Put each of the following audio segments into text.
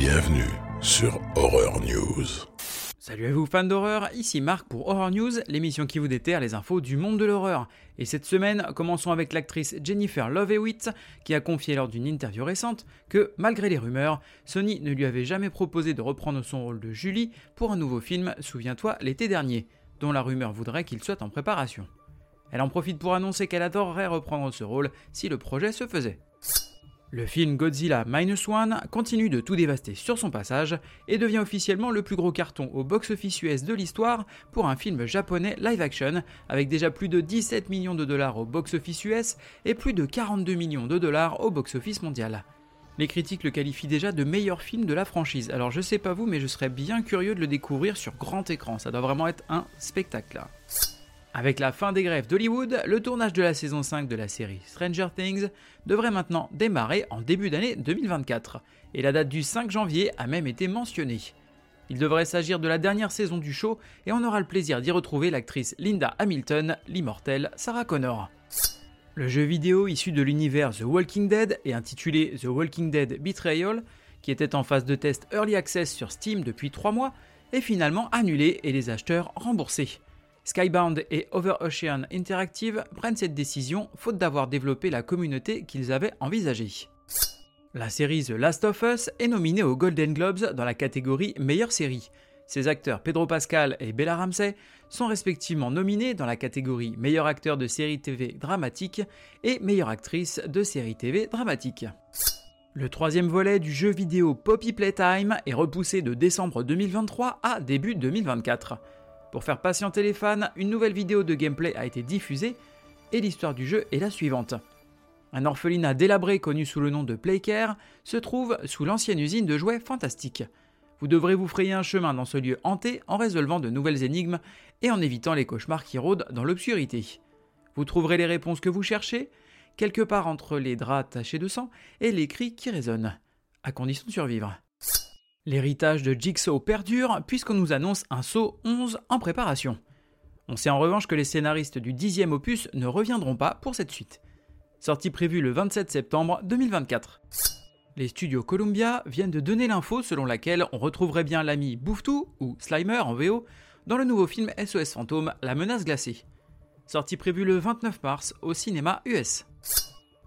Bienvenue sur Horror News. Salut à vous fans d'horreur, ici Marc pour Horror News, l'émission qui vous déterre les infos du monde de l'horreur. Et cette semaine, commençons avec l'actrice Jennifer Love Hewitt, qui a confié lors d'une interview récente que, malgré les rumeurs, Sony ne lui avait jamais proposé de reprendre son rôle de Julie pour un nouveau film, souviens-toi, l'été dernier, dont la rumeur voudrait qu'il soit en préparation. Elle en profite pour annoncer qu'elle adorerait reprendre ce rôle si le projet se faisait. Le film Godzilla Minus One continue de tout dévaster sur son passage et devient officiellement le plus gros carton au box-office US de l'histoire pour un film japonais live-action, avec déjà plus de 17 millions de dollars au box-office US et plus de 42 millions de dollars au box-office mondial. Les critiques le qualifient déjà de meilleur film de la franchise, alors je sais pas vous, mais je serais bien curieux de le découvrir sur grand écran, ça doit vraiment être un spectacle. Avec la fin des grèves d'Hollywood, le tournage de la saison 5 de la série Stranger Things devrait maintenant démarrer en début d'année 2024, et la date du 5 janvier a même été mentionnée. Il devrait s'agir de la dernière saison du show et on aura le plaisir d'y retrouver l'actrice Linda Hamilton, l'immortelle Sarah Connor. Le jeu vidéo issu de l'univers The Walking Dead et intitulé The Walking Dead Betrayal, qui était en phase de test Early Access sur Steam depuis 3 mois, est finalement annulé et les acheteurs remboursés. Skybound et Overocean Interactive prennent cette décision faute d'avoir développé la communauté qu'ils avaient envisagée. La série The Last of Us est nominée aux Golden Globes dans la catégorie Meilleure série. Ses acteurs Pedro Pascal et Bella Ramsey sont respectivement nominés dans la catégorie Meilleur acteur de série TV dramatique et Meilleure actrice de série TV dramatique. Le troisième volet du jeu vidéo Poppy Playtime est repoussé de décembre 2023 à début 2024. Pour faire patienter les fans, une nouvelle vidéo de gameplay a été diffusée et l'histoire du jeu est la suivante. Un orphelinat délabré connu sous le nom de Playcare se trouve sous l'ancienne usine de jouets fantastiques. Vous devrez vous frayer un chemin dans ce lieu hanté en résolvant de nouvelles énigmes et en évitant les cauchemars qui rôdent dans l'obscurité. Vous trouverez les réponses que vous cherchez, quelque part entre les draps tachés de sang et les cris qui résonnent, à condition de survivre. L'héritage de Jigsaw perdure puisqu'on nous annonce un saut 11 en préparation. On sait en revanche que les scénaristes du dixième opus ne reviendront pas pour cette suite. Sortie prévue le 27 septembre 2024. Les studios Columbia viennent de donner l'info selon laquelle on retrouverait bien l'ami Bouffetou, ou Slimer en VO, dans le nouveau film SOS Fantôme La menace glacée. Sortie prévue le 29 mars au cinéma US.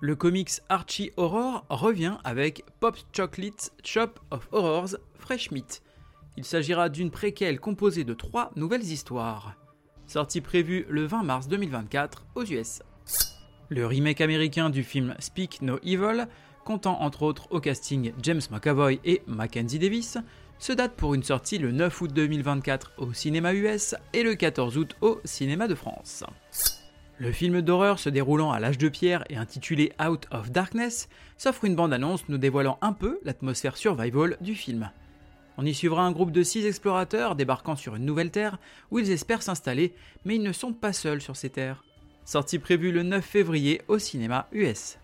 Le comics Archie Horror revient avec Pop Chocolate Shop of Horrors Fresh Meat. Il s'agira d'une préquelle composée de trois nouvelles histoires. Sortie prévue le 20 mars 2024 aux US. Le remake américain du film Speak No Evil, comptant entre autres au casting James McAvoy et Mackenzie Davis, se date pour une sortie le 9 août 2024 au cinéma US et le 14 août au cinéma de France. Le film d'horreur se déroulant à l'âge de pierre et intitulé Out of Darkness s'offre une bande-annonce nous dévoilant un peu l'atmosphère survival du film. On y suivra un groupe de 6 explorateurs débarquant sur une nouvelle terre où ils espèrent s'installer, mais ils ne sont pas seuls sur ces terres. Sortie prévue le 9 février au cinéma US.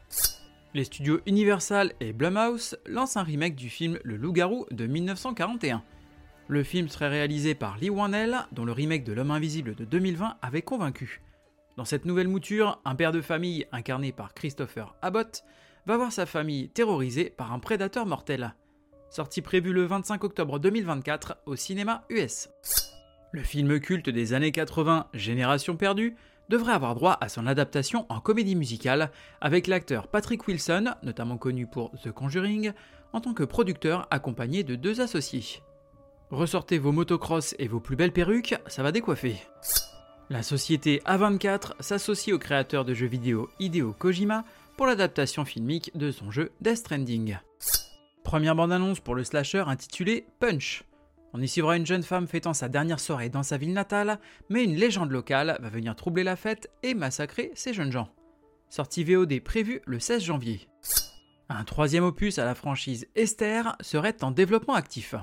Les studios Universal et Blumhouse lancent un remake du film Le Loup-garou de 1941. Le film serait réalisé par Lee Wanell, dont le remake de L'homme invisible de 2020 avait convaincu. Dans cette nouvelle mouture, un père de famille incarné par Christopher Abbott va voir sa famille terrorisée par un prédateur mortel. Sortie prévue le 25 octobre 2024 au cinéma US. Le film culte des années 80, Génération perdue, devrait avoir droit à son adaptation en comédie musicale avec l'acteur Patrick Wilson, notamment connu pour The Conjuring, en tant que producteur accompagné de deux associés. Ressortez vos motocross et vos plus belles perruques, ça va décoiffer. La société A24 s'associe au créateur de jeux vidéo Hideo Kojima pour l'adaptation filmique de son jeu Death Stranding. Première bande-annonce pour le slasher intitulé Punch. On y suivra une jeune femme fêtant sa dernière soirée dans sa ville natale, mais une légende locale va venir troubler la fête et massacrer ces jeunes gens. Sortie VOD prévue le 16 janvier. Un troisième opus à la franchise Esther serait en développement actif.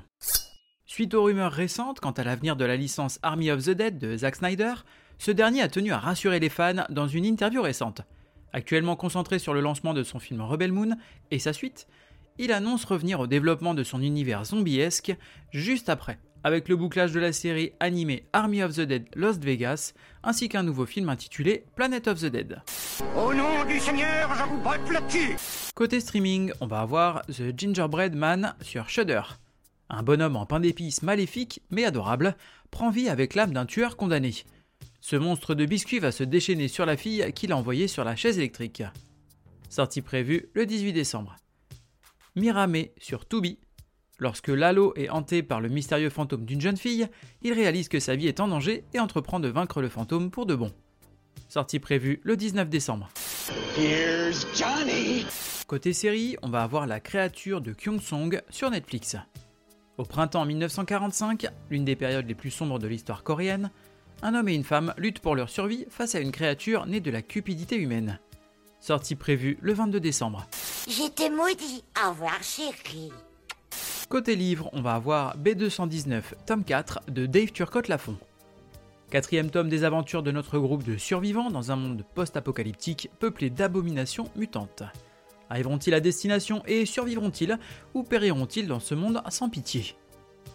Suite aux rumeurs récentes quant à l'avenir de la licence Army of the Dead de Zack Snyder, ce dernier a tenu à rassurer les fans dans une interview récente. Actuellement concentré sur le lancement de son film Rebel Moon et sa suite, il annonce revenir au développement de son univers zombiesque juste après, avec le bouclage de la série animée Army of the Dead Lost Vegas, ainsi qu'un nouveau film intitulé Planet of the Dead. Au nom du Seigneur, je vous botte Côté streaming, on va avoir The Gingerbread Man sur Shudder. Un bonhomme en pain d'épices maléfique mais adorable prend vie avec l'âme d'un tueur condamné. Ce monstre de biscuit va se déchaîner sur la fille qu'il a envoyée sur la chaise électrique. Sortie prévue le 18 décembre. Mirame sur Tubi. Lorsque Lalo est hanté par le mystérieux fantôme d'une jeune fille, il réalise que sa vie est en danger et entreprend de vaincre le fantôme pour de bon. Sortie prévue le 19 décembre. Here's Johnny Côté série, on va avoir La créature de Kyung Song sur Netflix. Au printemps 1945, l'une des périodes les plus sombres de l'histoire coréenne, un homme et une femme luttent pour leur survie face à une créature née de la cupidité humaine. Sortie prévue le 22 décembre. J'étais maudit. Au revoir, chérie. Côté livre, on va avoir B219, tome 4 de Dave Turcotte Lafont. Quatrième tome des aventures de notre groupe de survivants dans un monde post-apocalyptique peuplé d'abominations mutantes. Arriveront-ils à destination et survivront-ils ou périront-ils dans ce monde sans pitié?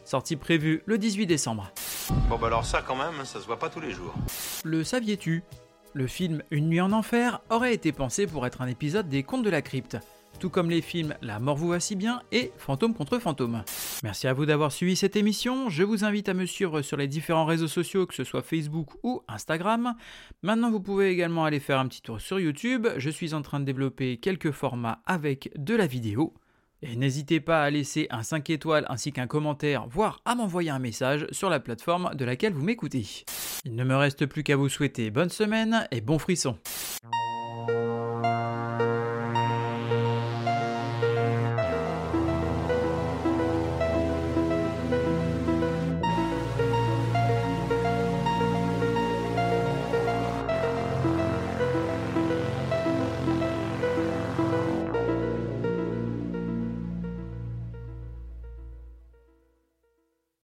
Sortie prévue le 18 décembre. Bon bah alors ça quand même, ça se voit pas tous les jours. Le saviez-tu? Le film Une nuit en enfer aurait été pensé pour être un épisode des Contes de la crypte, tout comme les films La mort vous va si bien et Fantôme contre fantôme. Merci à vous d'avoir suivi cette émission, je vous invite à me suivre sur les différents réseaux sociaux, que ce soit Facebook ou Instagram. Maintenant vous pouvez également aller faire un petit tour sur YouTube, je suis en train de développer quelques formats avec de la vidéo. Et n'hésitez pas à laisser un 5 étoiles ainsi qu'un commentaire, voire à m'envoyer un message sur la plateforme de laquelle vous m'écoutez. Il ne me reste plus qu'à vous souhaiter bonne semaine et bon frisson.